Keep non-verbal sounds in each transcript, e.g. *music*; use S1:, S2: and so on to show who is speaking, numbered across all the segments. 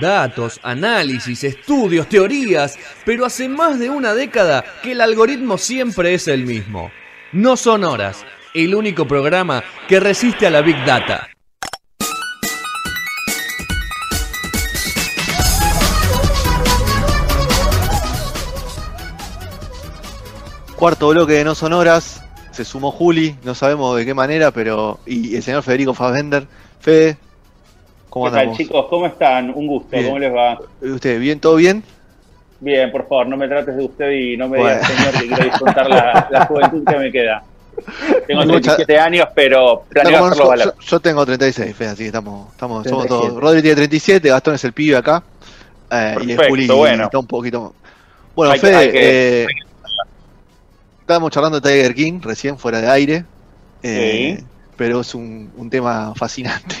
S1: Datos, análisis, estudios, teorías, pero hace más de una década que el algoritmo siempre es el mismo. No son horas, el único programa que resiste a la Big Data.
S2: Cuarto bloque de No Son Horas, se sumó Juli, no sabemos de qué manera, pero. y el señor Federico Fassbender. Fede, ¿cómo
S3: ¿Qué tal, chicos? ¿Cómo están? Un gusto,
S2: Bien.
S3: ¿cómo les va?
S2: ¿Usted bien? ¿Todo bien?
S3: Bien, por favor, no me trates de usted y no me
S2: Bueno.
S3: digas, señor, que quiero disfrutar la, *laughs* la juventud que me queda. Tengo
S2: Mucha-
S3: 37 años, pero planeo
S2: Estamos-
S3: hacerlo
S2: yo,
S3: valer.
S2: yo- yo tengo 36, Fede, así que estamos, estamos somos
S3: 37.
S2: todos. Rodri tiene 37, Gastón es el pibe acá. eh, y
S3: Perfecto,
S2: Juli
S3: bueno.
S2: está un poquito más. Bueno,
S3: Hay
S2: Fede,
S3: hay que-
S2: eh, estábamos charlando de Tiger King recién fuera de aire. eh,
S3: Sí.
S2: Pero es un, un tema fascinante.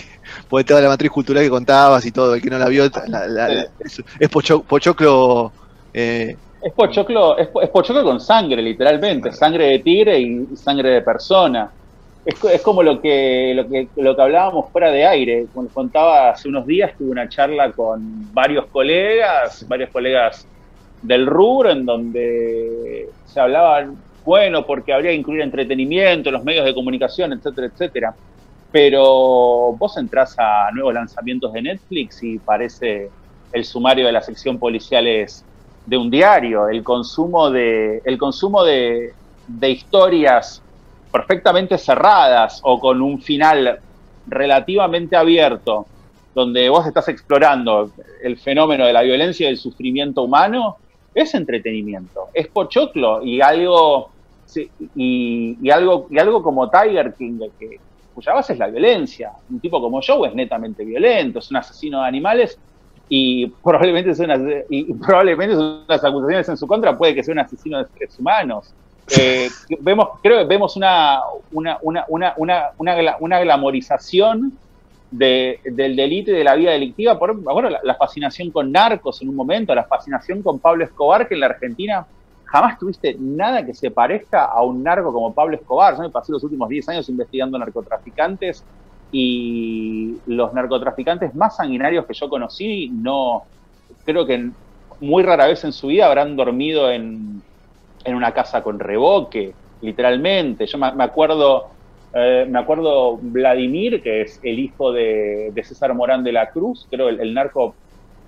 S2: Porque toda la matriz cultural que contabas y todo, el que no la vio, la- la- la- es, es pocho- pochoclo. eh,
S3: Es pochoclo, es, po- es pochoclo con sangre, literalmente. Sangre de tigre y, sangre de persona. Es, es como lo que, lo, que, lo que hablábamos fuera de aire. Como les contaba hace unos días, tuve una charla con varios colegas, varios colegas del rubro, en donde se hablaban, bueno, porque habría que incluir entretenimiento en los medios de comunicación, etcétera, etcétera. Pero vos entrás a nuevos lanzamientos de Netflix y parece el sumario de la sección policiales de un diario, el consumo de, el consumo de, de historias perfectamente cerradas o con un final relativamente abierto, donde vos estás explorando el fenómeno de la violencia y el sufrimiento humano, es entretenimiento, es pochoclo y algo, y algo, y algo como Tiger King, que, cuya base es la violencia. Un tipo como Joe es netamente violento, es un asesino de animales y probablemente son y probablemente son unas acusaciones en su contra, puede que sea un asesino de seres humanos. *laughs* Eh, vemos, creo que vemos una, una, una, una, una, una glamorización de- del delito y de la vida delictiva. Por, bueno, la, la fascinación con narcos en un momento, la fascinación con Pablo Escobar, que en la Argentina jamás tuviste nada que se parezca a un narco como Pablo Escobar. Yo me pasé los últimos 10 años investigando narcotraficantes y los narcotraficantes más sanguinarios que yo conocí, no creo que muy rara vez en su vida habrán dormido en, en una casa con revoque, literalmente. Yo me, acuerdo, eh, me acuerdo Vladimir, que es el hijo de, César Morán de la Cruz, creo el, narco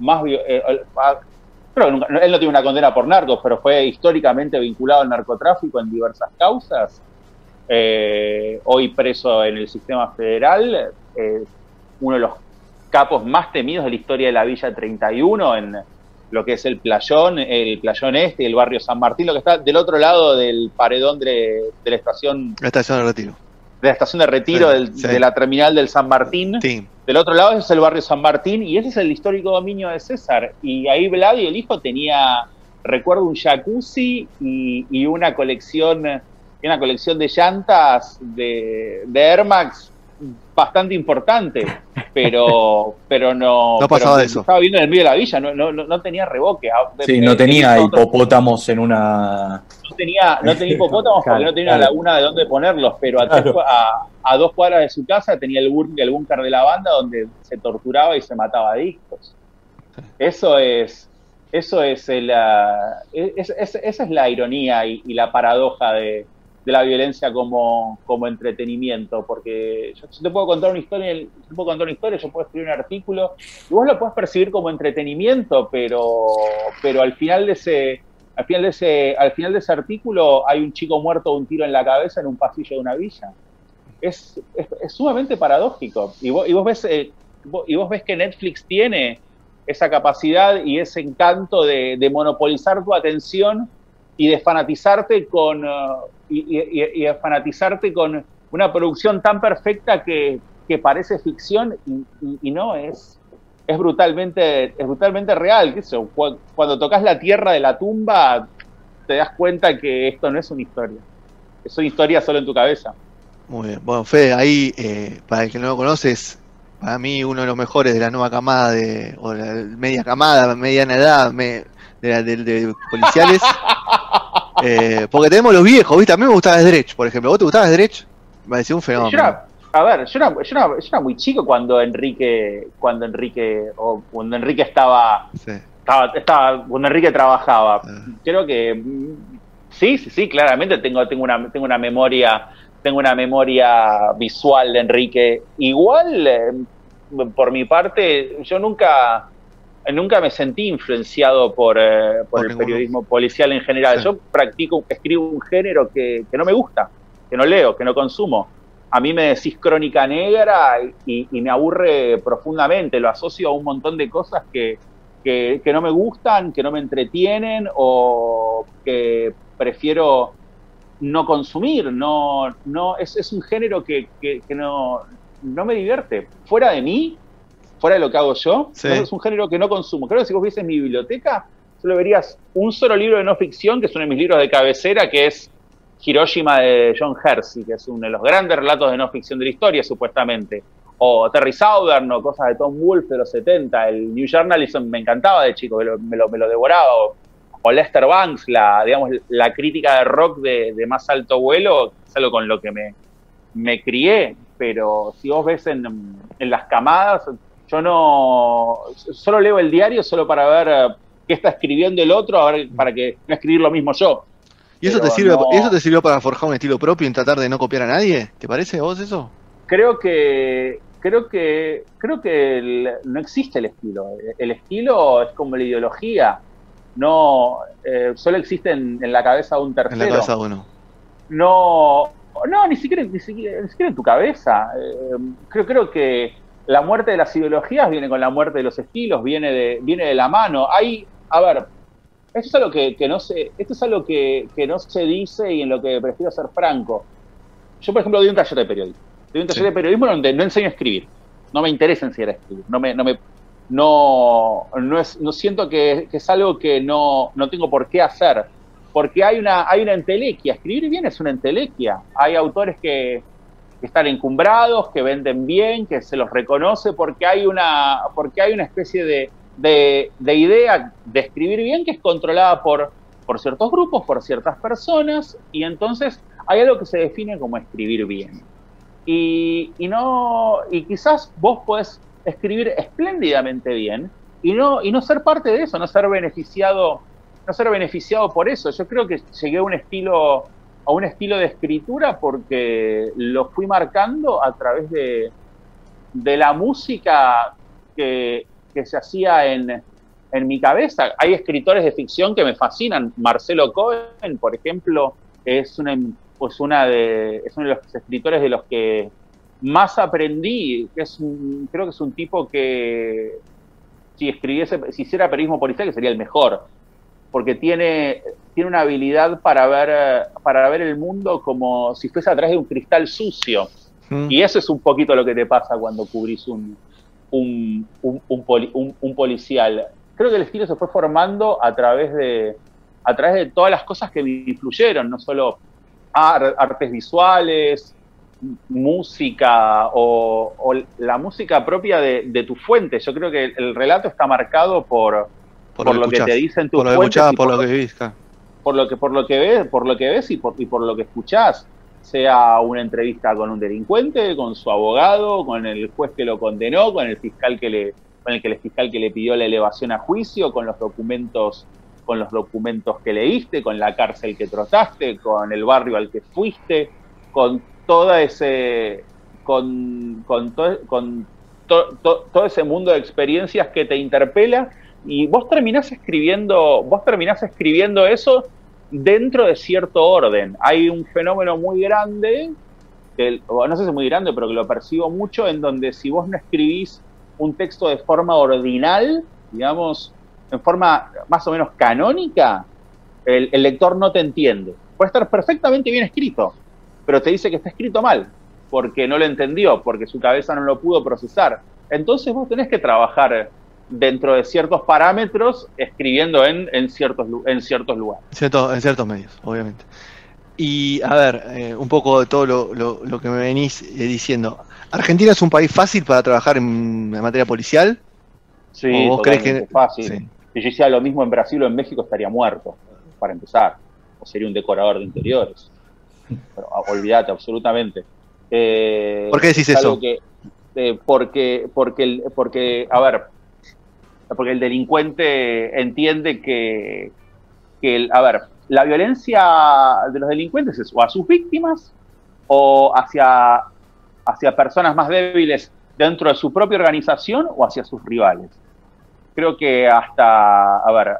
S3: más eh, ah, creo él no tiene una condena por narcos, pero fue históricamente vinculado al narcotráfico en diversas causas. Eh, hoy preso en el sistema federal, eh, uno de los capos más temidos de la historia de la Villa 31 en lo que es el playón, el playón este el barrio San Martín, lo que está del otro lado del paredón de, de la estación
S2: la estación de retiro.
S3: De la estación de retiro
S2: Sí,
S3: del-
S2: sí.
S3: de la terminal del San Martín.
S2: Sí.
S3: Del otro lado es el barrio San Martín y ese es el histórico dominio de César. Y ahí Vlad y el hijo tenía, recuerdo, un jacuzzi y, y una colección una colección de llantas de, de Air Max bastante importante, pero *laughs* pero no,
S2: No pasaba
S3: pero
S2: de eso.
S3: Estaba viendo en el medio de la villa, no, no, no, no tenía revoque. Ah,
S4: Sí,
S3: eh,
S4: no tenía hipopótamos en una.
S3: no tenía, no tenía hipopótamos porque no tenía una laguna de dónde ponerlos, pero a, tres
S4: Claro.
S3: cua- a- a dos cuadras de su casa tenía el, bur- el búnker de la banda donde se torturaba y se mataba a discos. Eso es, eso es el, ah, es- es- esa es la ironía y, y la paradoja de, de la violencia como, como entretenimiento, porque yo, te puedo contar una historia, yo te puedo contar una historia, yo puedo escribir un artículo y vos lo puedes percibir como entretenimiento, pero, pero al final de ese, al final de ese, al final de ese artículo hay un chico muerto de un tiro en la cabeza en un pasillo de una villa. Es, es, sumamente paradójico. Y vos, y vos ves, eh, y vos ves que Netflix tiene esa capacidad y ese encanto de, monopolizar tu atención y de fanatizarte con uh, y, y- de fanatizarte con una producción tan perfecta que, que parece ficción y, no es es brutalmente es brutalmente real qué sé cuando tocas la tierra de la tumba te das cuenta que esto no es una historia es una historia solo en tu cabeza
S2: Muy bien. Bueno, Fede, ahí, eh, para el que no lo conoces, para mí uno de los mejores de la nueva camada, de, o la media camada, mediana edad, me- de, la- de- de policiales. *laughs* Eh, porque tenemos los viejos, ¿viste? A mí me gustaba Dredge, por ejemplo. ¿Vos te gustaba Dredge? Me pareció un fenómeno.
S3: Yo era- A ver, yo era, yo era, yo era muy chico cuando Enrique, cuando Enrique, o cuando Enrique estaba,
S2: Sí.
S3: estaba, estaba cuando Enrique trabajaba.
S2: Ah.
S3: Creo que sí, sí, sí, claramente tengo, tengo una, tengo una memoria, tengo una memoria visual de Enrique. Igual, eh, por mi parte, yo nunca, nunca me sentí influenciado por, eh, por
S2: Por
S3: el
S2: ninguno.
S3: periodismo policial en general.
S2: Sí.
S3: Yo practico, escribo un género que, que no me gusta, que no leo, que no consumo. A mí me decís crónica negra y, y me aburre profundamente, lo asocio a un montón de cosas que, que, que no me gustan, que no me entretienen o que prefiero no consumir. No, no, es, es un género que, que- que no, no me divierte. Fuera de mí, fuera de lo que hago yo,
S2: Sí.
S3: es un género que no consumo. Creo que si vos vieses mi biblioteca, solo verías un solo libro de no ficción, que es uno de mis libros de cabecera, que es Hiroshima de John Hersey, que es uno de los grandes relatos de no ficción de la historia, supuestamente. O Terry Southern, o cosas de Tom Wolfe de los 70. El New Journalism me encantaba de chico, me lo, me lo, me lo devoraba. O, o Lester Banks, la, digamos, la crítica de rock de, de más alto vuelo, es algo con lo que me, me crié. Pero si vos ves en, en las camadas, yo no. Solo leo el diario solo para ver eh, qué está escribiendo el otro, a ver, para que no escribir lo mismo yo.
S2: ¿Y eso te, sirve,
S3: no-
S2: ¿Eso te sirvió para forjar un estilo propio y tratar de no copiar a nadie? ¿Te parece a vos eso?
S3: creo que creo que creo que el- no existe el estilo el estilo es como la ideología no eh, solo existe en, en la cabeza de un
S2: En la
S3: tercero
S2: cabeza de uno.
S3: no no ni siquiera ni siquiera, ni siquiera en tu cabeza Eh, creo creo que la muerte de las ideologías viene con la muerte de los estilos viene de viene de la mano. Hay a ver esto es algo que, que no se esto es algo que, que no se dice y en lo que prefiero ser franco. Yo por ejemplo doy un taller de periodismo. Doy un taller
S2: Sí.
S3: de periodismo donde no enseño a escribir. No me interesa enseñar a escribir. No me no me no no es no siento que, que es algo que no no tengo por qué hacer. Porque hay una hay una entelequia. Escribir bien es una entelequia. Hay autores que, que están encumbrados que venden bien que se los reconoce porque hay una porque hay una especie de de, de idea de escribir bien que es controlada por por ciertos grupos por ciertas personas y entonces hay algo que se define como escribir bien. Y, y no y quizás vos podés escribir espléndidamente bien y no y no ser parte de eso no ser beneficiado no ser beneficiado por eso. Yo creo que llegué a un estilo a un estilo de escritura porque lo fui marcando a través de, de la música que, que se hacía en, en mi cabeza. Hay escritores de ficción que me fascinan. Marcelo Cohen, por ejemplo, es una, pues una de, es uno de los escritores de los que más aprendí. Es un- creo que es un tipo que si escribiese, si hiciera periodismo policial, que sería el mejor. Porque tiene, tiene una habilidad para ver, para ver el mundo como si fuese a través de un cristal sucio.
S2: Mm.
S3: Y eso es un poquito lo que te pasa cuando cubrís un, un, un, un poli- un- un policial. Creo que el estilo se fue formando a través de, a través de todas las cosas que me influyeron, no solo ar- artes visuales, música o, o la música propia de, de tu fuente. Yo creo que el relato está marcado por, por, lo que te dicen tus
S2: Por lo que escuchás, por
S3: por
S2: lo
S3: lo-
S2: que vivís. claro.
S3: por lo que por lo que ves por lo que ves y por, y por lo que escuchás sea una entrevista con un delincuente con su abogado con el juez que lo condenó con el fiscal que le con el que el fiscal que le pidió la elevación a juicio con los documentos con los documentos que leíste con la cárcel que trotaste con el barrio al que fuiste con toda ese con con, to- con to- to- todo ese mundo de experiencias que te interpela y vos terminás escribiendo, vos terminás escribiendo eso dentro de cierto orden. Hay un fenómeno muy grande, que, no sé si es muy grande, pero que lo percibo mucho, en donde si vos no escribís un texto de forma ordinal, digamos, en forma más o menos canónica, el, el lector no te entiende. Puede estar perfectamente bien escrito, pero te dice que está escrito mal, porque no lo entendió, porque su cabeza no lo pudo procesar. Entonces vos tenés que trabajar dentro de ciertos parámetros, escribiendo en, en, ciertos, en ciertos lugares.
S2: En ciertos, en ciertos medios, obviamente. Y a ver, eh, un poco de todo lo, lo- lo que me venís eh, diciendo. ¿Argentina es un país fácil para trabajar en, en materia policial?
S3: Sí,
S2: ¿O vos crees que.?
S3: fácil.
S2: Sí.
S3: Si yo hiciera lo mismo en Brasil o en México, estaría muerto, para empezar. O sería un decorador de interiores. Pero ah, olvídate, absolutamente. Eh,
S2: ¿Por qué decís
S3: es
S2: eso?
S3: que- porque, porque, porque, a ver, porque el delincuente entiende que, a ver, la violencia de los delincuentes es o a sus víctimas o hacia, hacia personas más débiles dentro de su propia organización o hacia sus rivales. Creo que hasta, a ver,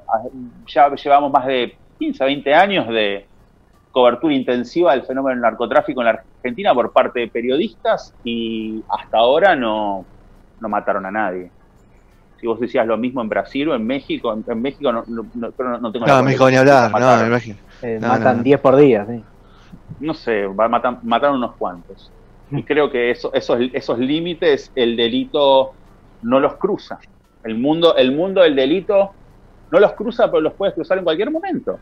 S3: ya llevamos más de 15, 20 años de cobertura intensiva del fenómeno del narcotráfico en la Argentina por parte de periodistas y hasta ahora no, no mataron a nadie. Si vos decías lo mismo en Brasil o en México, en, en México no, no, no- no- no tengo
S2: No, en México ni hablar, no, me imagino.
S5: Eh,
S2: No,
S5: matan
S2: no, no.
S5: 10 por día, sí.
S3: no sé, va- matan, mataron unos cuantos. Y creo que eso, esos, esos límites el delito no los cruza. El mundo, el mundo del delito no los cruza, pero los puedes cruzar en cualquier momento.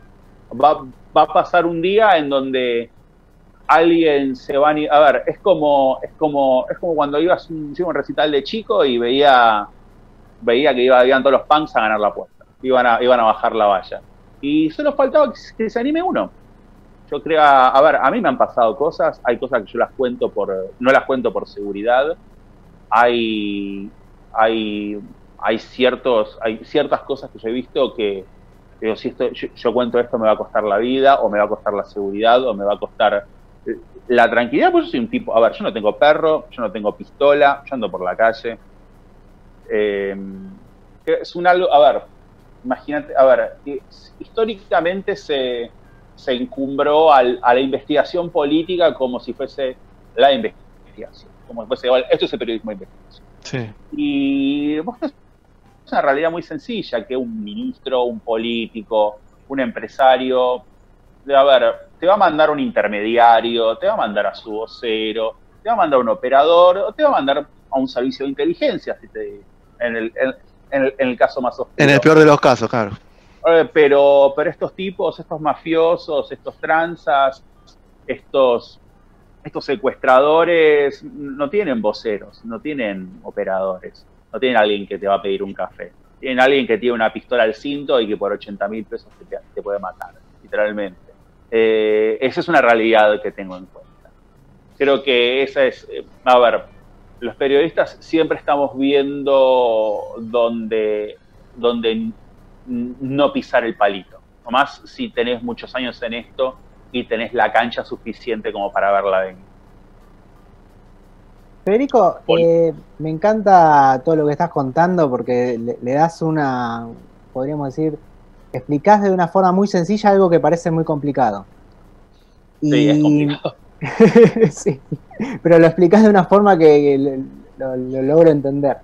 S3: Va, va a pasar un día en donde alguien se va a... ni- A ver, es como, es como, es como cuando ibas a un, iba a un recital de chico y veía, veía que iba, iban todos los punks a ganar la puerta. Iban a, iban a bajar la valla. Y solo faltaba que se anime uno yo creo, a ver, a mí me han pasado cosas, hay cosas que yo las cuento por, no las cuento por seguridad, hay, hay, hay ciertos, hay ciertas cosas que yo he visto que, digo, si esto, yo, yo cuento esto me va a costar la vida, o me va a costar la seguridad, o me va a costar eh, la tranquilidad, pues yo soy un tipo, a ver, yo no tengo perro, yo no tengo pistola, yo ando por la calle. Eh, es un algo, a ver, imagínate, a ver, eh, históricamente se, se encumbró al- a la investigación política como si fuese la investigación, como si fuese, igual, esto es el periodismo de investigación.
S2: Sí.
S3: Y vos es una realidad muy sencilla que un ministro, un político, un empresario, a ver, te va a mandar un intermediario, te va a mandar a su vocero, te va a mandar un operador, o te va a mandar a un servicio de inteligencia, si te- en, el, en- en el, en el caso más oscuro.
S2: En el peor de los casos, claro.
S3: Eh, pero, pero estos tipos, estos mafiosos, estos tranzas, estos, estos secuestradores, no tienen voceros, no tienen operadores, no tienen alguien que te va a pedir un café. Tienen alguien que tiene una pistola al cinto y que por 80 mil pesos te, te puede matar, literalmente. Eh, esa es una realidad que tengo en cuenta. Creo que esa es, eh, a ver, los periodistas siempre estamos viendo donde, donde no pisar el palito. Nomás si tenés muchos años en esto y tenés la cancha suficiente como para verla venir.
S5: Federico, eh, me encanta todo lo que estás contando porque le, le das una, podríamos decir, explicás de una forma muy sencilla algo que parece muy complicado.
S3: Sí, es complicado. *laughs*
S5: sí, pero lo explicás de una forma que, lo, lo- lo logro entender.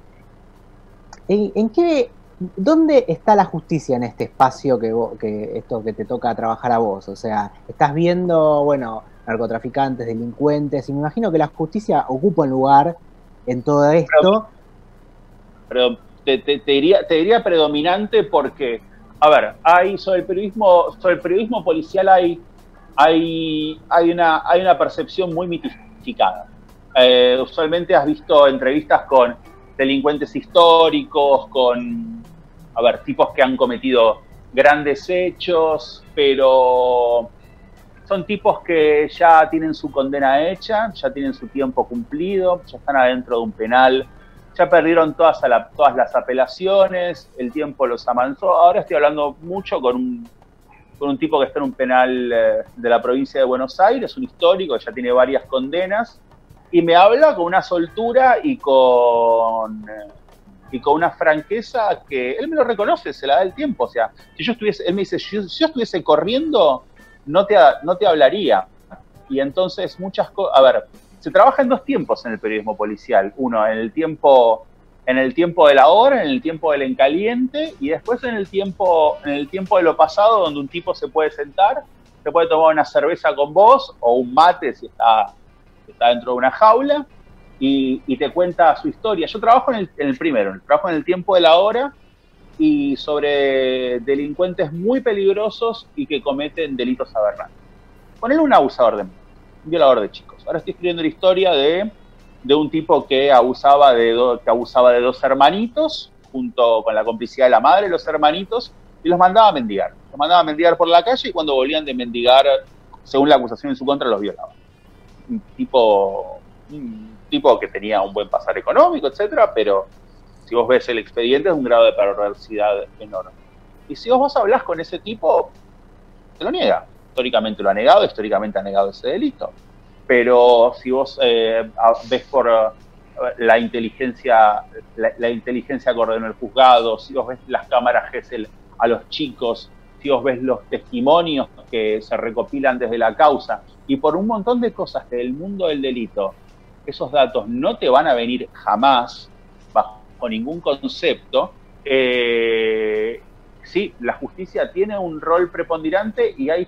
S5: ¿En, qué, dónde está la justicia en este espacio que, vo- que esto que te toca trabajar a vos? O sea, estás viendo, bueno, narcotraficantes, delincuentes, y me imagino que la justicia ocupa un lugar en todo esto.
S3: pero te- te diría, te diría predominante porque, a ver, hay sobre el periodismo, sobre el periodismo policial hay, hay, hay, una, hay una percepción muy mitificada. Eh, usualmente has visto entrevistas con delincuentes históricos, con, a ver, tipos que han cometido grandes hechos, pero son tipos que ya tienen su condena hecha, ya tienen su tiempo cumplido, ya están adentro de un penal, ya perdieron todas, a la- todas las apelaciones, el tiempo los amansó. Ahora estoy hablando mucho con un, con un tipo que está en un penal eh, de la provincia de Buenos Aires, un histórico, ya tiene varias condenas, y me habla con una soltura y con, eh, y con una franqueza que él me lo reconoce, se la da el tiempo. O sea, si yo estuviese, él me dice, si yo, si yo estuviese corriendo, no te, no te hablaría. Y entonces muchas cosas, a ver, se trabaja en dos tiempos en el periodismo policial. Uno, en el tiempo, en el tiempo de la hora, en el tiempo del encaliente, y después en el tiempo, en el tiempo de lo pasado, donde un tipo se puede sentar, se puede tomar una cerveza con vos, o un mate si está, está dentro de una jaula, y, y te cuenta su historia. Yo trabajo en el, en primero, trabajo en el tiempo de la hora y sobre delincuentes muy peligrosos y que cometen delitos aberrantes. Ponele un abusador de un violador de chicos. Ahora estoy escribiendo la historia de, de un tipo que abusaba de, do- que abusaba de dos hermanitos, junto con la complicidad de la madre, los hermanitos, y los mandaba a mendigar. Los mandaba a mendigar por la calle y cuando volvían de mendigar, según la acusación en su contra, los violaba. Un tipo un tipo que tenía un buen pasar económico, etcétera, pero si vos ves el expediente es un grado de perversidad enorme. Y si vos, hablás con ese tipo, te lo niega. Históricamente lo ha negado, históricamente ha negado ese delito. Pero si vos eh, ves por eh, la inteligencia, la, inteligencia que ordenó el juzgado, si vos ves las cámaras GESEL a los chicos, si vos ves los testimonios que se recopilan desde la causa, y por un montón de cosas que del mundo del delito, esos datos no te van a venir jamás bajo ningún concepto, eh, sí, la justicia tiene un rol preponderante y hay,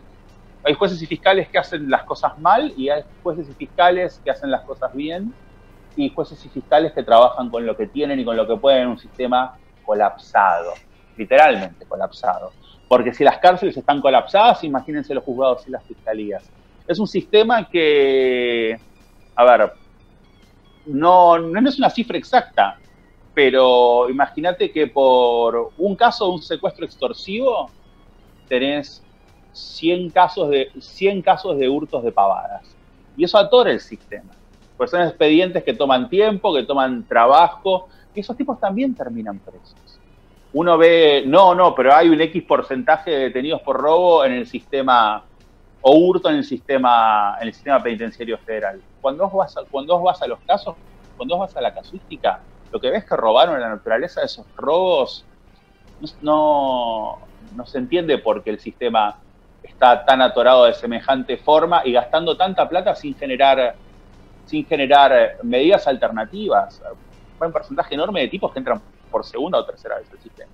S3: hay jueces y fiscales que hacen las cosas mal y hay jueces y fiscales que hacen las cosas bien y jueces y fiscales que trabajan con lo que tienen y con lo que pueden en un sistema colapsado, literalmente colapsado. Porque si las cárceles están colapsadas, imagínense los juzgados y las fiscalías. Es un sistema que, a ver, no, no es una cifra exacta, pero imagínate que por un caso de un secuestro extorsivo tenés 100 casos de, 100 casos de hurtos de pavadas. Y eso atora el sistema. Pues son expedientes que toman tiempo, que toman trabajo, y esos tipos también terminan presos. Uno ve, no, no, pero hay un X porcentaje de detenidos por robo en el sistema, o hurto en el sistema, en el sistema penitenciario federal. Cuando vos vas a, cuando vos vas a los casos, cuando vos vas a la casuística, lo que ves que robaron la naturaleza de esos robos no, no se entiende por qué el sistema está tan atorado de semejante forma y gastando tanta plata sin generar, sin generar medidas alternativas. Hay un porcentaje enorme de tipos que entran por segunda o tercera vez el sistema.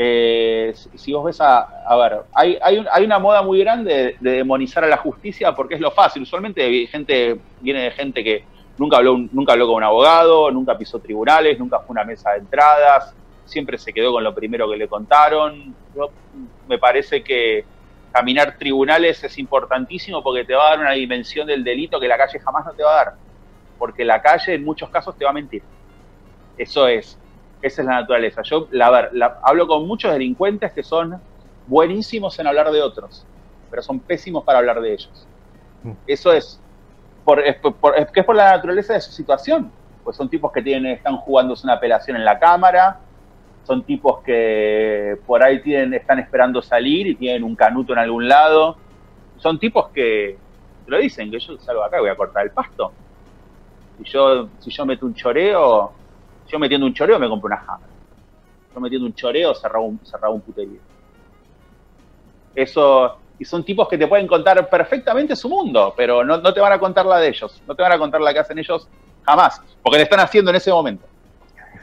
S3: Eh, si vos ves a, a ver, hay, hay, hay, una moda muy grande de, demonizar a la justicia porque es lo fácil. Usualmente gente, viene de gente que Nunca habló, nunca habló con un abogado, nunca pisó tribunales, nunca fue una mesa de entradas, siempre se quedó con lo primero que le contaron. me parece que caminar tribunales es importantísimo porque te va a dar una dimensión del delito que la calle jamás no te va a dar. Porque la calle en muchos casos te va a mentir. Eso es, esa es la naturaleza. Yo, la, hablo con muchos delincuentes que son buenísimos en hablar de otros, pero son pésimos para hablar de ellos. Mm. Eso es es, que es por la naturaleza de su situación. Pues son tipos que tienen, están jugándose una apelación en la cámara, son tipos que por ahí tienen, están esperando salir y tienen un canuto en algún lado. Son tipos que lo dicen, que yo salgo acá y voy a cortar el pasto. Si yo, si yo meto un choreo, yo metiendo un choreo me compro una jama. Yo metiendo un choreo cerraba un, cerraba un puterío. Eso, y son tipos que te pueden contar perfectamente su mundo, pero no, te van a contar la de ellos, no te van a contar la que hacen ellos jamás, porque le están haciendo en ese momento.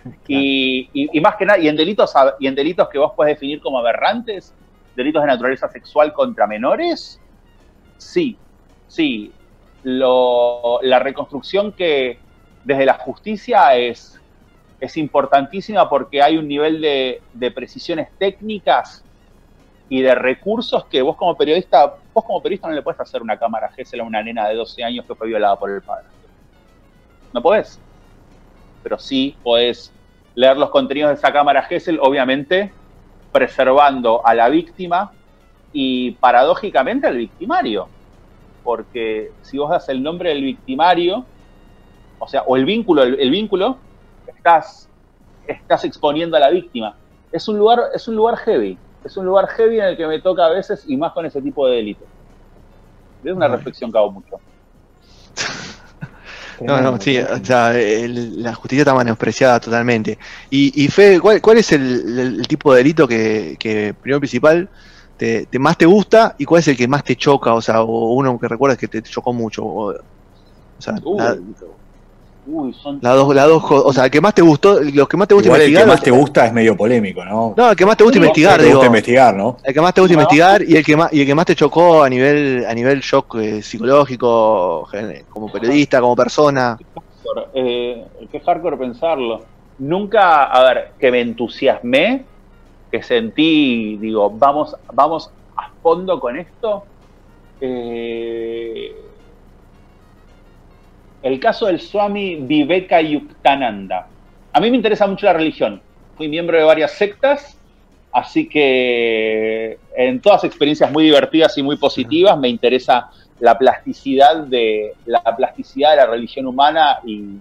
S3: *laughs* Y, más que nada, y en delitos y en delitos que vos puedes definir como aberrantes, delitos de naturaleza sexual contra menores, sí, sí. la reconstrucción que desde la justicia es, es importantísima porque hay un nivel de, precisiones técnicas y de recursos que vos como periodista, vos como periodista no le puedes hacer una cámara GESEL a una nena de 12 años que fue violada por el padre. No podés. Pero sí podés leer los contenidos de esa cámara GESEL, obviamente preservando a la víctima y paradójicamente al victimario. Porque si vos das el nombre del victimario, o sea, o el vínculo, el, vínculo, estás, estás exponiendo a la víctima. Es un lugar, es un lugar heavy es un lugar heavy en el que me toca a veces y más con ese tipo de delitos. Es una reflexión que hago mucho.
S2: No, no, sí, o sea, la justicia está menospreciada totalmente. Y, y Fe, ¿cuál, es el, tipo de delito que, que primero principal, te, más te gusta y cuál es el que más te choca? O sea, o uno que recuerdas que te chocó mucho. O, sea, uh. Uy, son... Las dos, las dos, o sea, el que más te gustó, los que más te gusta investigar.
S4: El que más te gusta es medio polémico, ¿no?
S2: No, el que más te gusta investigar, te gusta
S4: investigar, ¿no?
S2: El que más te gusta investigar y el que más y el que más te chocó a nivel a nivel shock eh, psicológico, como periodista, como persona.
S3: Eh, qué hardcore pensarlo. Nunca, a ver, que me entusiasmé, que sentí, digo, vamos, vamos a fondo con esto. Eh, el caso del Swami Viveka. A mí me interesa mucho la religión. Fui miembro de varias sectas Así que en todas experiencias muy divertidas y muy positivas me interesa la plasticidad de la plasticidad de la religión humana y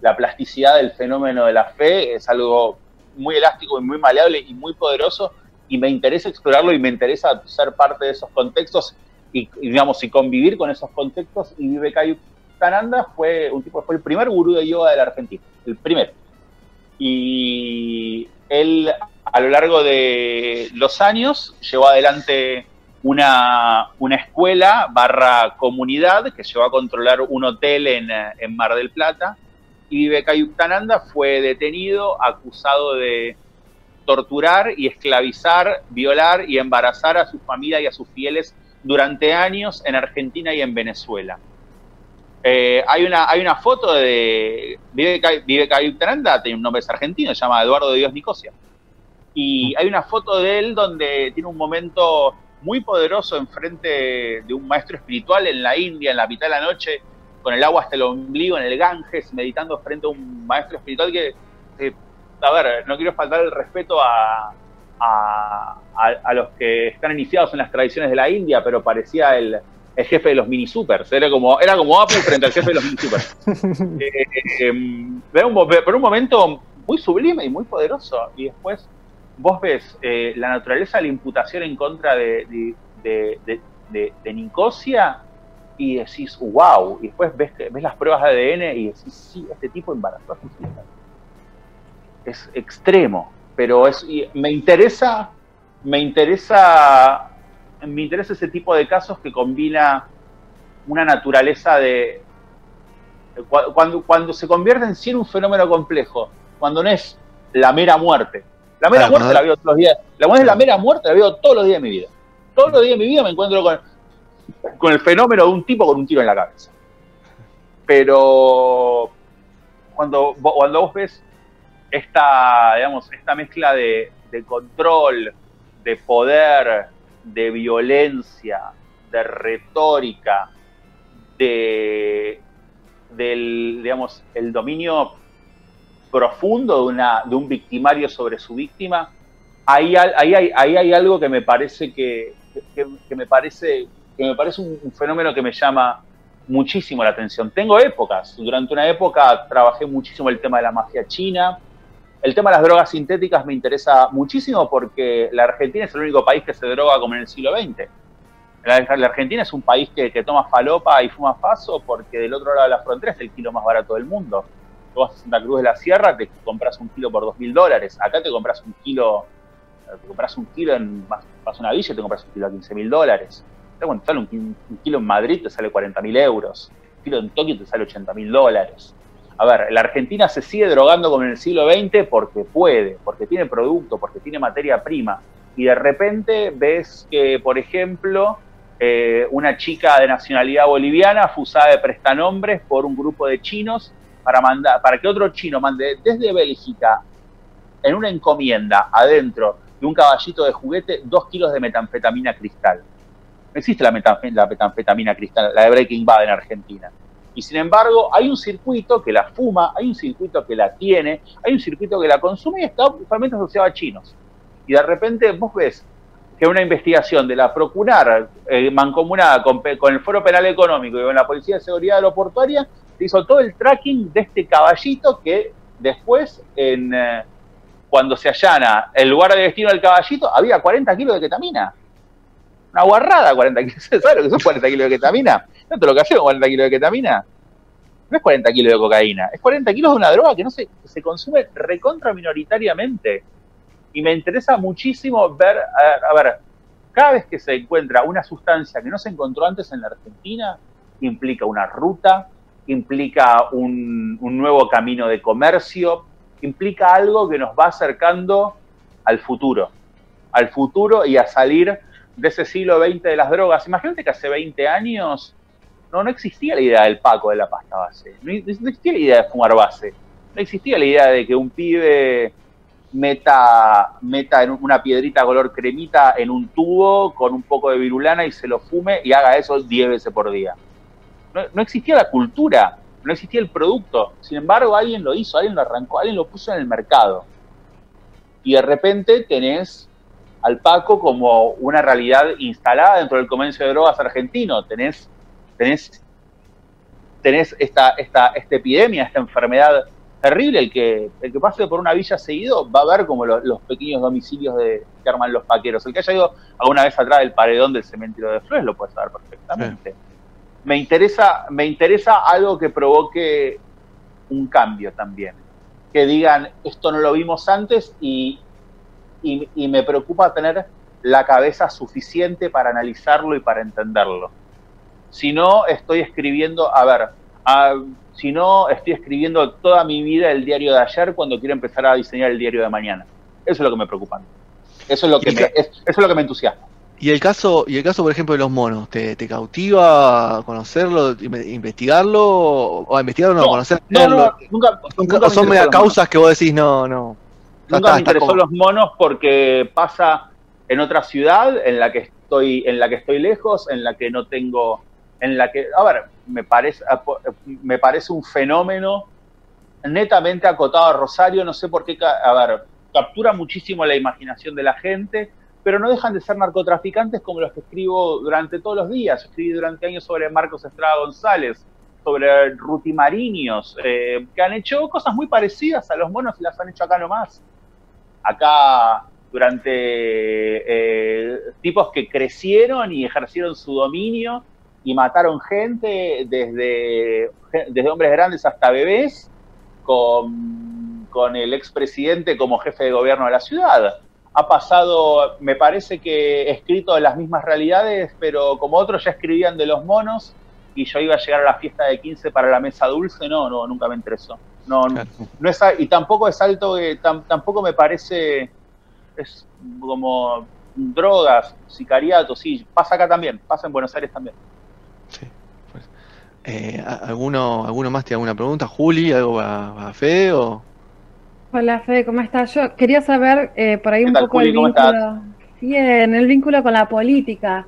S3: la plasticidad del fenómeno de la fe es algo muy elástico y muy maleable y muy poderoso y me interesa explorarlo y me interesa ser parte de esos contextos y, digamos y convivir con esos contextos y Vivekananda fue un tipo fue el primer gurú de yoga de la Argentina el primero y él a lo largo de los años llevó adelante una, escuela barra comunidad que llevó a controlar un hotel en, en Mar del Plata y Vivekayuktananda fue detenido acusado de torturar y esclavizar, violar y embarazar a su familia y a sus fieles durante años en Argentina y en Venezuela. Eh, hay, una, hay una foto de Vivekayuktananda, tiene un nombre argentino, se llama Eduardo de Dios Nicosia. Y hay una foto de él donde tiene un momento muy poderoso enfrente de un maestro espiritual en la India, en la mitad de la noche, con el agua hasta el ombligo en el Ganges, meditando frente a un maestro espiritual que, a ver, no quiero faltar el respeto a, a, los que están iniciados en las tradiciones de la India, pero parecía el, jefe de los mini supers, era como, era como Apple frente al jefe de los mini supers. *laughs* eh, em, por un momento muy sublime y muy poderoso, y después vos ves eh, la naturaleza de la imputación en contra de, de Nicosia y decís, wow, y después ves, ves las pruebas de ADN y decís, sí, este tipo embarazó a. Es extremo, pero es, me interesa, me interesa, me interesa ese tipo de casos que combina una naturaleza de, cuando, cuando se convierte en sí en un fenómeno complejo, cuando no es la mera muerte. La mera muerte la veo todos los días. La, la mera muerte la veo todos los días de mi vida. Todos los días de mi vida me encuentro con con el fenómeno de un tipo con un tiro en la cabeza. Pero cuando, cuando vos ves esta, digamos, esta mezcla de, control, de poder, de violencia, de retórica, de del, digamos, el dominio profundo de, una, de un victimario sobre su víctima, ahí, ahí, ahí hay algo que me parece que, que me parece que me parece un, fenómeno que me llama muchísimo la atención. Tengo épocas, durante una época trabajé muchísimo el tema de la mafia china, el tema de las drogas sintéticas me interesa muchísimo porque la Argentina es el único país que se droga como en el siglo XX. La, Argentina es un país que, toma falopa y fuma faso porque del otro lado de la frontera es el kilo más barato del mundo. Tú vas a Santa Cruz de la Sierra, te compras un kilo por dos mil dólares. Acá te compras un kilo, te compras un kilo en, vas una villa y te compras un kilo a 15 mil dólares sale un, kilo en Madrid te sale 40 mil euros, un kilo en Tokio te sale 80 mil dólares. A ver, la Argentina se sigue drogando como en el siglo XX porque puede, porque tiene producto, porque tiene materia prima. Y de repente ves que, por ejemplo, eh, una chica de nacionalidad boliviana fusada de prestanombres por un grupo de chinos para, mandar, para que otro chino mande desde Bélgica en una encomienda adentro de un caballito de juguete dos kilos de metanfetamina cristal. No existe la, metanfetamina cristal, la de Breaking Bad en Argentina. Y sin embargo, hay un circuito que la fuma, hay un circuito que la tiene, hay un circuito que la consume y está principalmente asociado a chinos. Y de repente vos ves que una investigación de la Procurar, eh, mancomunada con, el Foro Penal Económico y con la Policía de Seguridad Aeroportuaria, se hizo todo el tracking de este caballito que después, en, eh, cuando se allana el lugar de destino del caballito, había 40 kilos de ketamina. Una guarrada 40 kilos. ¿Sabes lo que son 40 kilos de ketamina? ¿No te lo con 40 kilos de ketamina? No es 40 kilos de cocaína, es 40 kilos de una droga que no se, se consume recontra minoritariamente. Y me interesa muchísimo ver, a, ver, cada vez que se encuentra una sustancia que no se encontró antes en la Argentina, implica una ruta, implica un, nuevo camino de comercio, implica algo que nos va acercando al futuro, al futuro y a salir de ese siglo XX de las drogas. Imagínate que hace 20 años no, no existía la idea del paco de la pasta base, no, existía la idea de fumar base, no existía la idea de que un pibe meta, meta en una piedrita color cremita en un tubo con un poco de virulana y se lo fume y haga eso 10 veces por día. No, no existía la cultura, no existía el producto. Sin embargo, alguien lo hizo, alguien lo arrancó, alguien lo puso en el mercado. Y de repente tenés al Paco como una realidad instalada dentro del comercio de drogas argentino. Tenés, tenés, tenés esta, esta, esta epidemia, esta enfermedad terrible. El que, el que pase por una villa seguido va a ver como los, pequeños domicilios de, que arman los paqueros. El que haya ido alguna vez atrás del paredón del cementerio de Flores lo puede saber perfectamente. Me, interesa, me interesa algo que provoque un cambio también. Que digan, esto no lo vimos antes y, y, me preocupa tener la cabeza suficiente para analizarlo y para entenderlo. Si no, estoy escribiendo, a ver, si no, estoy escribiendo toda mi vida el diario de ayer cuando quiero empezar a diseñar el diario de mañana. Eso es lo que me preocupa. Eso es lo que, me, eso es lo que me entusiasma.
S2: Y el caso, y el caso, por ejemplo, de los monos, ¿te, te cautiva conocerlo, investigarlo, o investigarlo no, conocerlo? No, no, nunca, nunca son media causas que vos decís, no, no.
S3: Nunca me interesó los monos porque pasa en otra ciudad en la que estoy, en la que estoy lejos, en la que no tengo, en la que, a ver, me parece, me parece un fenómeno netamente acotado a Rosario, no sé por qué, a ver, captura muchísimo la imaginación de la gente, pero no dejan de ser narcotraficantes como los que escribo durante todos los días. Escribí durante años sobre Marcos Estrada González, sobre rutimariños, eh, que han hecho cosas muy parecidas a los monos y las han hecho acá nomás acá durante eh, tipos que crecieron y ejercieron su dominio y mataron gente desde, desde hombres grandes hasta bebés con, con el expresidente como jefe de gobierno de la ciudad. Ha pasado, me parece que he escrito las mismas realidades, pero como otros ya escribían de los monos y yo iba a llegar a la fiesta de 15 para la mesa dulce, no, no, nunca me interesó. No, no es, y tampoco es alto, que tampoco me parece, es como drogas, sicariatos, sí, pasa acá también, pasa en Buenos Aires también. Sí,
S2: pues. Eh, ¿alguno, ¿Alguno más tiene alguna pregunta? Juli, ¿algo a, Fede o...?
S6: Hola Fede, ¿cómo estás? Yo quería saber eh, por ahí un poco el vínculo... Bien, el vínculo con la política,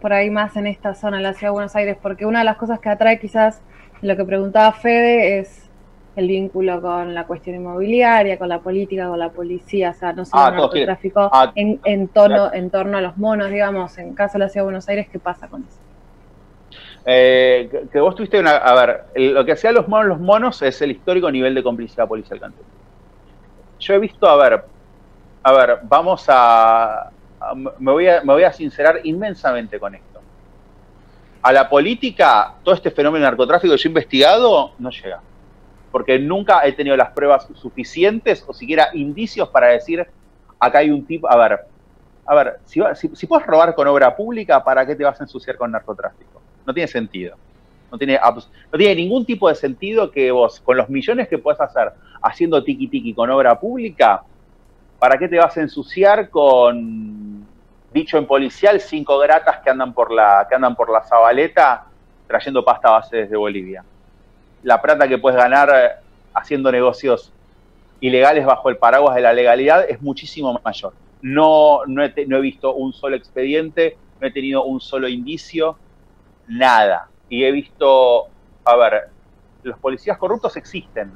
S6: por ahí más en esta zona, en la ciudad de Buenos Aires, porque una de las cosas que atrae quizás lo que preguntaba Fede es el vínculo con la cuestión inmobiliaria, con la política, con la policía, o sea, no solo ah, narcotráfico ah, en, en, torno, en torno a los monos, digamos, en caso de la Ciudad de Buenos Aires, ¿qué pasa con eso?
S3: Eh, que, vos tuviste una... A ver, lo que hacían los monos, los monos es el histórico nivel de complicidad policial que Yo he visto, a ver, a ver, vamos a, me, voy a... Me voy a sincerar inmensamente con esto. A la política, todo este fenómeno de narcotráfico que yo he investigado, no llega porque nunca he tenido las pruebas suficientes o siquiera indicios para decir, acá hay un tipo, a ver, a ver, si, si, puedes robar con obra pública, ¿para qué te vas a ensuciar con narcotráfico? No tiene sentido. No tiene, no tiene ningún tipo de sentido que vos, con los millones que puedes hacer haciendo tiki tiki con obra pública, ¿para qué te vas a ensuciar con, dicho en policial, cinco gratas que andan por la, que andan por la Zabaleta trayendo pasta base desde Bolivia? La plata que puedes ganar eh, haciendo negocios ilegales bajo el paraguas de la legalidad es muchísimo mayor. No, no, he, visto un solo expediente, no he tenido un solo indicio, nada. Y he visto, a ver, los policías corruptos existen,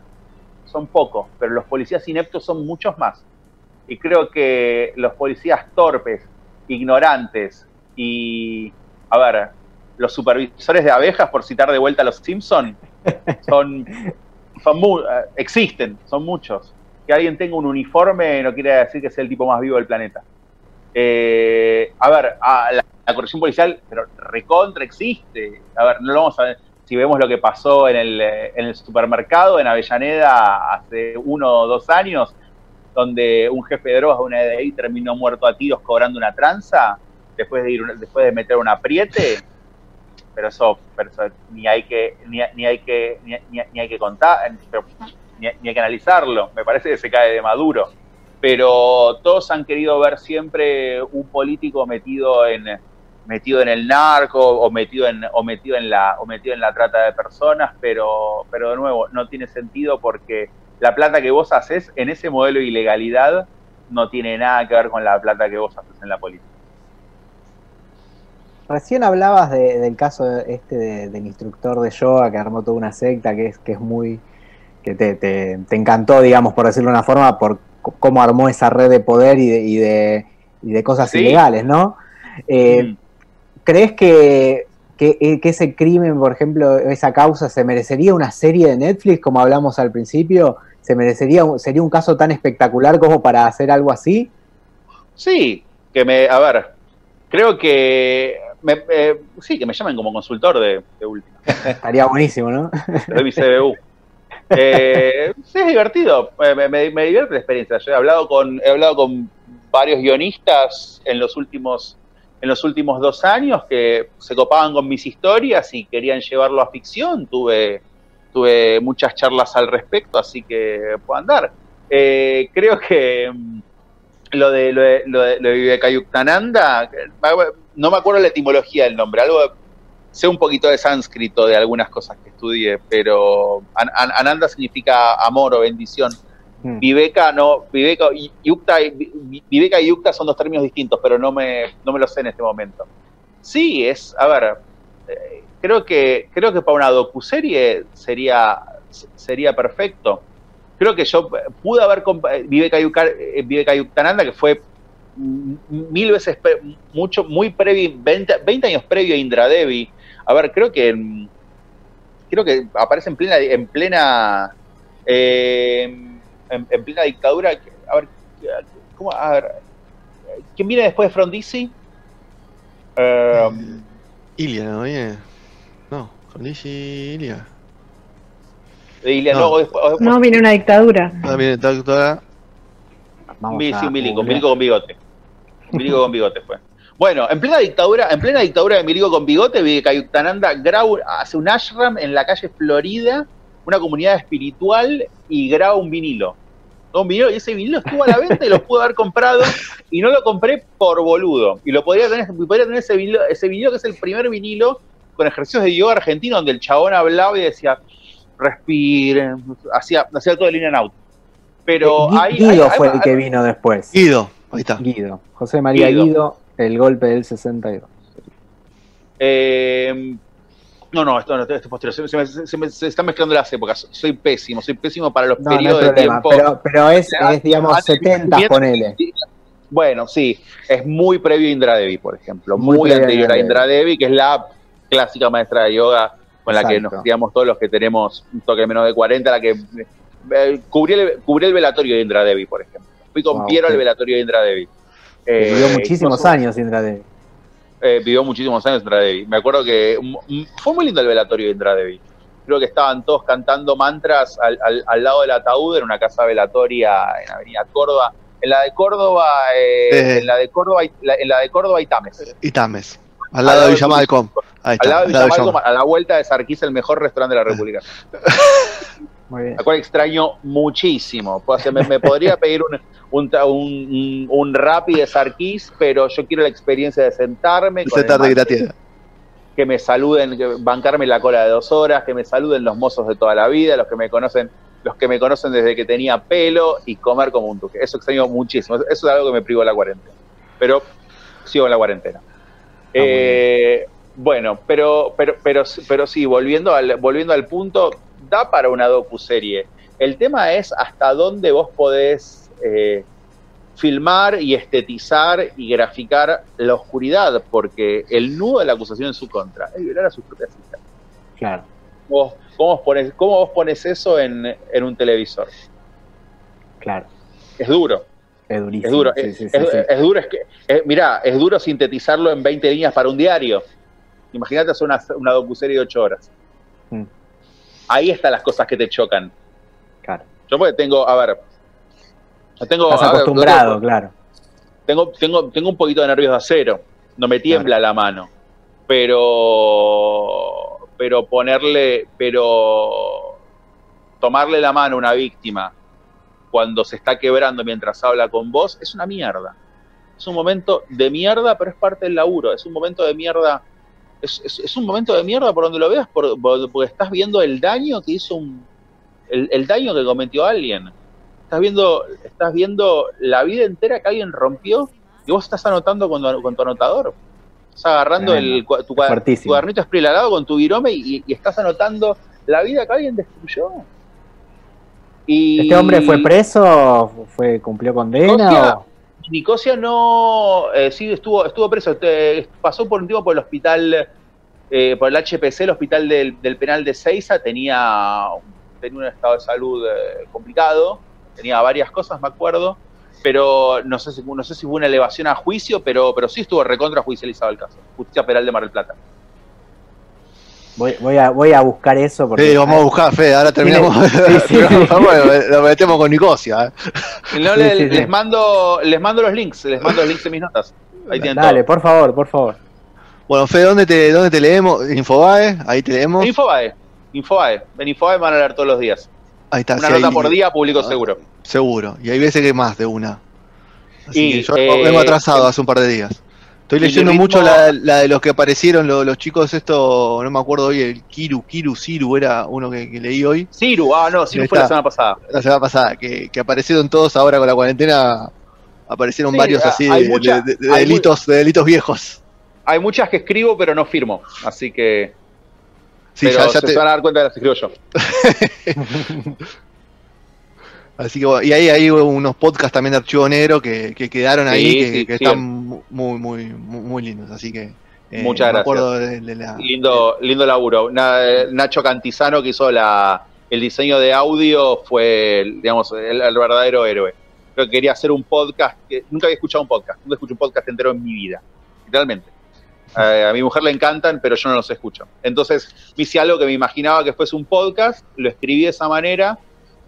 S3: son pocos, pero los policías ineptos son muchos más. Y creo que los policías torpes, ignorantes y, a ver, los supervisores de abejas, por citar de vuelta a los Simpson, son, son eh, existen, son muchos. Que alguien tenga un uniforme no quiere decir que sea el tipo más vivo del planeta. Eh, a ver, la, corrupción policial, pero recontra existe. A ver, no lo vamos a ver. Si vemos lo que pasó en el, en el supermercado en Avellaneda hace uno o dos años, donde un jefe de drogas de una EDI terminó muerto a tiros cobrando una tranza, después de ir después de meter un apriete, pero eso, ni hay que ni, hay que ni, hay que contar ni, hay que analizarlo. Me parece que se cae de maduro. Pero todos han querido ver siempre un político metido en metido en el narco o metido en o metido en la o metido en la trata de personas pero pero de nuevo no tiene sentido porque la plata que vos haces en ese modelo de ilegalidad no tiene nada que ver con la plata que vos haces en la política
S5: Recién hablabas del caso este del instructor de yoga que armó toda una secta que es, que es muy. que te, te, encantó, digamos, por decirlo de una forma, por cómo armó esa red de poder y de, y de cosas
S3: Sí.
S5: ilegales, ¿no? Eh,
S3: Mm.
S5: ¿Crees que, que, eh, que ese crimen, por ejemplo, esa causa, se merecería una serie de Netflix, como hablamos al principio? ¿Se merecería, sería un caso tan espectacular como para hacer algo así?
S3: Sí, que me, a ver, creo que, me, eh, sí, que me llamen como consultor de, de última,
S5: Estaría buenísimo, ¿no?
S3: de mi CBU. Eh, sí, es divertido, me, me- me- me divierte la experiencia. Yo he hablado con, he hablado con varios guionistas en los últimos en los últimos dos años que se copaban con mis historias y querían llevarlo a ficción. Tuve, tuve muchas charlas al respecto, así que puedo andar. Eh, creo que mm, lo de lo de, lo de, lo de no me acuerdo la etimología del nombre, algo sé un poquito de sánscrito de algunas cosas que estudié, pero An- An- Ananda significa amor o bendición.
S5: Mm.
S3: Viveka no, Viveka y Yukta, Vi- Viveka y Yukta son dos términos distintos, pero no me, no me lo sé en este momento. Sí, es, a ver, eh, creo que creo que para una docuserie sería sería perfecto. Creo que yo pude haber Viveka, Yuka- eh, Viveka Yuktananda, que fue mil veces pre- mucho muy previo 20, 20 años previo a Indra Devi. A ver, creo que mm, creo que aparece en plena en plena eh, en, en plena dictadura. A ver, ¿cómo? A ver, ¿quién viene después de Frondizi? Eh,
S2: Ilia, ¿no? Viene. No, Frondizi Ilia.
S3: Ilia,
S2: No.
S3: no, o después- o después-
S6: No, viene una dictadura.
S2: Ah, viene doctora.
S5: Vamos
S3: Sí,
S5: a
S3: sí, un milico, milico con bigote. Milico con bigote fue. Bueno, en plena dictadura, en plena dictadura de milico con bigote, Vivekananda graba, hace un ashram en la calle Florida, una comunidad espiritual, y graba un vinilo. Un vinilo, y ese vinilo estuvo a la venta y lo pude haber comprado, y no lo compré por boludo. Y lo podría tener, podría tener ese vinilo, ese vinilo que es el primer vinilo con ejercicios de yoga argentino, donde el chabón hablaba y decía, respiren, hacía, hacía todo el in and out. Pero
S5: Gui-
S3: hay,
S5: Guido
S3: hay-
S5: fue
S3: hay-
S5: el que vino después.
S2: Guido, ahí está.
S5: Guido. José María
S3: Guido.
S5: Guido, el golpe del 62.
S3: Eh, no, no, esto no, esto es posterior. Se, se me- se me- se están mezclando las épocas. Soy pésimo, soy pésimo para los
S5: No, no hay
S3: periodos de tiempo.
S5: pero, pero es,
S3: Ah,
S5: es, digamos,
S3: ah,
S5: 70,
S3: bien.
S5: ponele.
S3: Bueno, sí, es muy previo a Indra Devi, por ejemplo.
S5: Muy
S3: anterior a
S5: Indra
S3: Indra Devi, que es la clásica maestra de yoga con la que nos criamos todos los que tenemos un toque menos de 40, la que eh, cubrí, el, cubrí el velatorio de Indra Devi, por ejemplo. Fui con
S5: Wow,
S3: Piero
S5: qué-
S3: al velatorio de Indra Devi. Eh,
S5: Vivió muchísimos
S3: incluso-
S5: años Indra Devi.
S3: eh, vivió muchísimos años Indra Devi. Me acuerdo que fue muy lindo el velatorio de Indra Devi. Creo que estaban todos cantando mantras al, al- al lado del ataúd en una casa velatoria en Avenida Córdoba. En la de Córdoba, eh,
S2: Eh.
S3: en la de Córdoba, en la de Córdoba hay Tames.
S2: Y Tames. Al lado de Villa Malcom. Ahí está.
S3: Al lado de
S2: al lado de
S3: Villa Malcom,
S2: Villa
S3: a la vuelta de Sarquís, el mejor restaurante de la República. *laughs*
S5: Muy bien.
S3: La cual extraño muchísimo. O sea, me, me podría *laughs* pedir un, un, un, un, de Sarquís, pero yo quiero la experiencia de sentarme. Mate,
S2: gratis.
S3: que me saluden, que bancarme la cola de dos horas, que me saluden los mozos de toda la vida, los que me conocen, los que me conocen desde que tenía pelo y comer como un duque. Eso extraño muchísimo. Eso es algo que me privó la cuarentena. Pero sigo en la cuarentena.
S5: muy
S3: Eh, bueno, pero, pero, pero, pero sí, volviendo al, volviendo al punto, da para una docuserie. El tema es hasta dónde vos podés eh, filmar y estetizar y graficar la oscuridad, porque el nudo de la acusación en su contra es violar a sus propias hijas.
S5: Claro.
S3: Vos, ¿cómo, vos pones, ¿Cómo vos pones eso en, en un televisor?
S5: Claro.
S3: Es duro,
S5: Es durísimo.
S3: es duro.
S5: Sí,
S3: es,
S5: sí, sí,
S3: es-
S5: sí.
S3: es duro, es que, mirá, es duro sintetizarlo en 20 líneas para un diario. Imagínate hacer una, una docuserie de 8 horas.
S5: Mm.
S3: Ahí están las cosas que te chocan.
S5: Claro.
S3: Yo porque tengo, a ver, tengo,
S5: Estás
S3: ver,
S5: acostumbrado,
S3: tengo-
S5: claro.
S3: tengo, tengo, tengo un poquito de nervios de acero. No me tiembla la mano. Pero, pero ponerle, pero tomarle la mano a una víctima cuando se está quebrando mientras habla con vos es una mierda. Es un momento de mierda, pero es parte del laburo. Es un momento de mierda. Es, es- es un momento de mierda por donde lo veas, por- por- porque estás viendo el daño que hizo un. El, el daño que cometió alguien. Estás viendo, estás viendo la vida entera que alguien rompió y vos estás anotando con tu, con tu anotador. Estás agarrando el, tu, cua- tu cuadernito esprilalado con tu virome y, y estás anotando la vida que alguien destruyó. Y
S5: ¿Este hombre fue preso? ¿Fue, ¿Cumplió condena? O-
S3: Nicosia no, eh, sí estuvo, estuvo preso, pasó por un tiempo por el hospital, eh, por el HPC, el hospital del, penal de Seiza, tenía, tenía un estado de salud eh, complicado, tenía varias cosas, me acuerdo, pero no sé si, no sé si hubo una elevación a juicio, pero, pero sí estuvo recontra judicializado el caso, Justicia Penal de Mar del Plata.
S5: Voy, voy, a, voy a buscar eso.
S2: Porque, sí, vamos a buscar, Fede, ahora terminamos. *laughs* *laughs* lo metemos con Nicosia.
S3: ¿eh? les, mando, les mando los links, les mando los links en mis notas.
S5: Ahí tienen Dale, por favor, por favor.
S2: Bueno, Fede, ¿dónde te, dónde te leemos? Infobae, ahí te leemos.
S3: Infobae, Infobae. En Infobae van a leer todos los días.
S2: Ahí está.
S3: Una nota por día, público ah, seguro.
S2: Seguro. Y hay veces que más de una. Así que yo vengo eh, atrasado hace un par de días. Estoy leyendo mucho la, de los que aparecieron, los, chicos, esto, no me acuerdo hoy, el Kiru, Kiru, Siru, era uno que, leí hoy.
S3: Siru, ah, no, Siru fue la semana pasada.
S2: La semana pasada, que, aparecieron todos ahora con la cuarentena, aparecieron varios así de, delitos, de delitos viejos.
S3: Hay muchas que escribo, pero no firmo, así que. Sí, pero ya, se van a dar cuenta de las escribo yo. *laughs* *laughs*
S2: Así que y ahí hay unos podcasts también de Archivo Negro que, quedaron ahí, que, están muy, muy, muy lindos. Así que
S3: eh, muchas gracias. lindo, lindo laburo. Nacho Cantizano que hizo la, el diseño de audio fue, digamos, el, verdadero héroe. Creo que quería hacer un podcast que nunca había escuchado un podcast, nunca escuché un podcast entero en mi vida, literalmente. Eh, a mi mujer le encantan, pero yo no los escucho. Entonces hice algo que me imaginaba que fuese un podcast, lo escribí de esa manera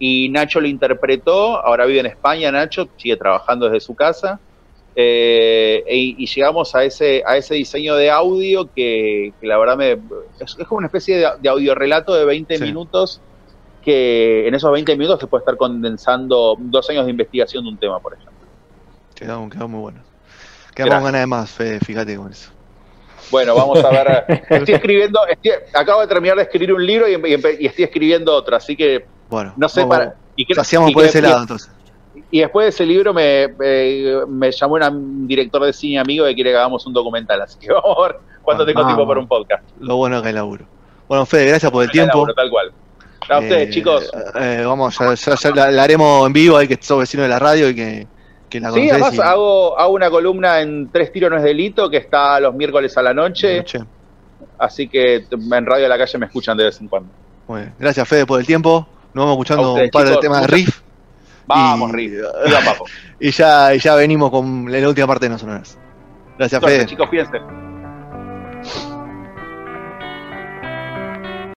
S3: y Nacho lo interpretó, ahora vive en España Nacho, sigue trabajando desde su casa, eh, y, llegamos a ese, a ese diseño de audio que, la verdad me, es, como una especie de, de audio relato de 20 minutos que en esos 20 minutos se puede estar condensando dos años de investigación de un tema, por ejemplo.
S2: Quedó, quedó muy bueno. Quedamos ganas de más, fíjate con eso.
S3: Bueno, vamos a ver. *laughs* Estoy escribiendo, acabo de terminar de escribir un libro y, y, estoy escribiendo otro, así que
S2: bueno,
S3: no sé para.
S2: Y hacíamos por ese lado entonces.
S3: Y después de ese libro me, me, llamó un director de cine amigo que quiere que hagamos un documental, así que *laughs* vamos a ver cuándo tengo tiempo para un podcast.
S2: Lo bueno que hay laburo. Bueno, Fede, gracias por el tiempo.
S3: tal cual. A ustedes, eh, chicos.
S2: Eh, vamos, ya, ya, la, haremos en vivo, hay que sos vecino de la radio y que, que la
S3: Sí, además hago, hago una columna en Tres Tiros No es Delito que está los miércoles a la noche. Así que en Radio de la Calle me escuchan de vez en cuando.
S2: Bien. Gracias, Fede, por el tiempo. Nos vamos escuchando un par de temas de riff.
S3: Vamos, riff. *laughs* Viva, papo.
S2: y ya, ya venimos con la última parte de nosotros. Gracias, Fede.
S3: Chicos, cuídense.